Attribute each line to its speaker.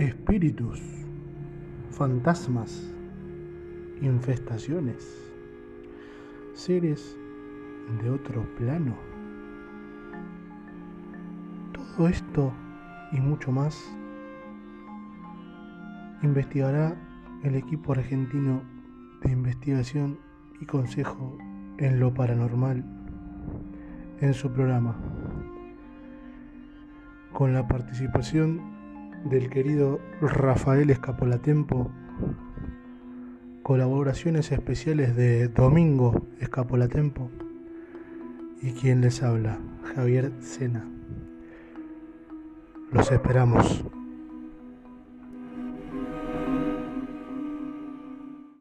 Speaker 1: espíritus, fantasmas, infestaciones, seres de otro plano. Todo esto y mucho más investigará el equipo argentino de investigación y consejo en lo paranormal en su programa, con la participación del querido Rafael Escapolatempo, colaboraciones especiales de Domingo Escapolatempo y quien les habla, Javier Sena. Los esperamos.